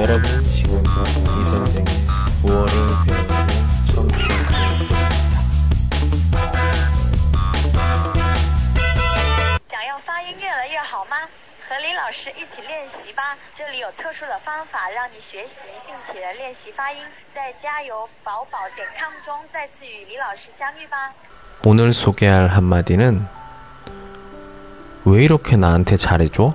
여러분 지금 이 선생의 9월을 배우는 청취하고 오늘 소개할 한마디는 왜 이렇게 나한테 잘해줘?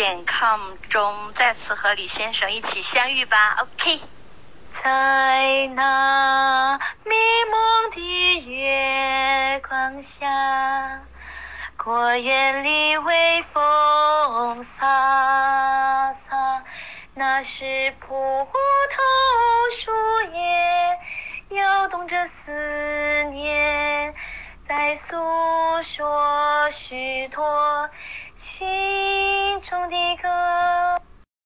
点 com 中再次和李先生一起相遇吧。OK。在那迷蒙的月光下，果园里微风飒飒，那是葡萄树叶摇动着思念，在诉说许多心